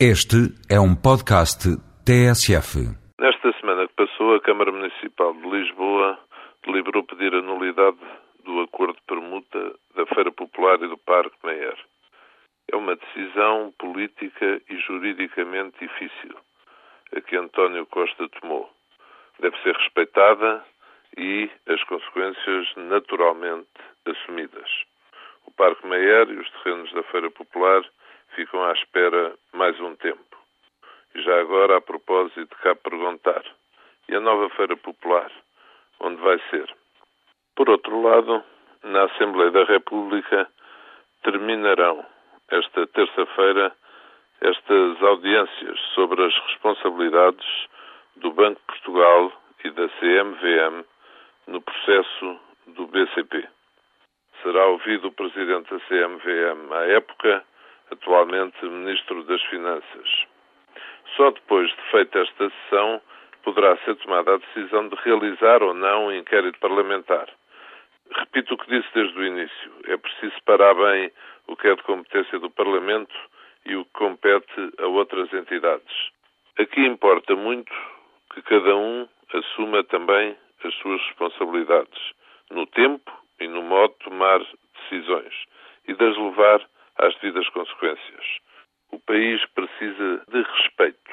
Este é um podcast TSF. Nesta semana que passou, a Câmara Municipal de Lisboa deliberou pedir a nulidade do acordo de permuta da Feira Popular e do Parque Meyer. É uma decisão política e juridicamente difícil a que António Costa tomou. Deve ser respeitada e as consequências naturalmente assumidas. O Parque Meyer e os terrenos da Feira Popular ficam à espera mais um tempo. E já agora, a propósito, cá perguntar: e a nova Feira Popular? Onde vai ser? Por outro lado, na Assembleia da República terminarão esta terça-feira estas audiências sobre as responsabilidades do Banco de Portugal e da CMVM no processo do BCP. Será ouvido o presidente da CMVM à época atualmente Ministro das Finanças. Só depois de feita esta sessão poderá ser tomada a decisão de realizar ou não um inquérito parlamentar. Repito o que disse desde o início. É preciso separar bem o que é de competência do Parlamento e o que compete a outras entidades. Aqui importa muito que cada um assuma também as suas responsabilidades, no tempo e no modo de tomar decisões, e de as levar às devidas consequências. O país precisa de respeito,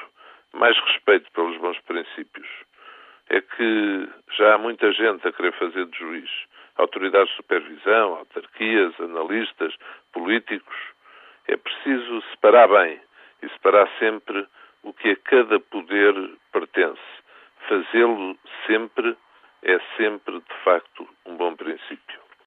mais respeito pelos bons princípios. É que já há muita gente a querer fazer de juiz. Autoridades de supervisão, autarquias, analistas, políticos. É preciso separar bem e separar sempre o que a cada poder pertence. Fazê-lo sempre é sempre, de facto,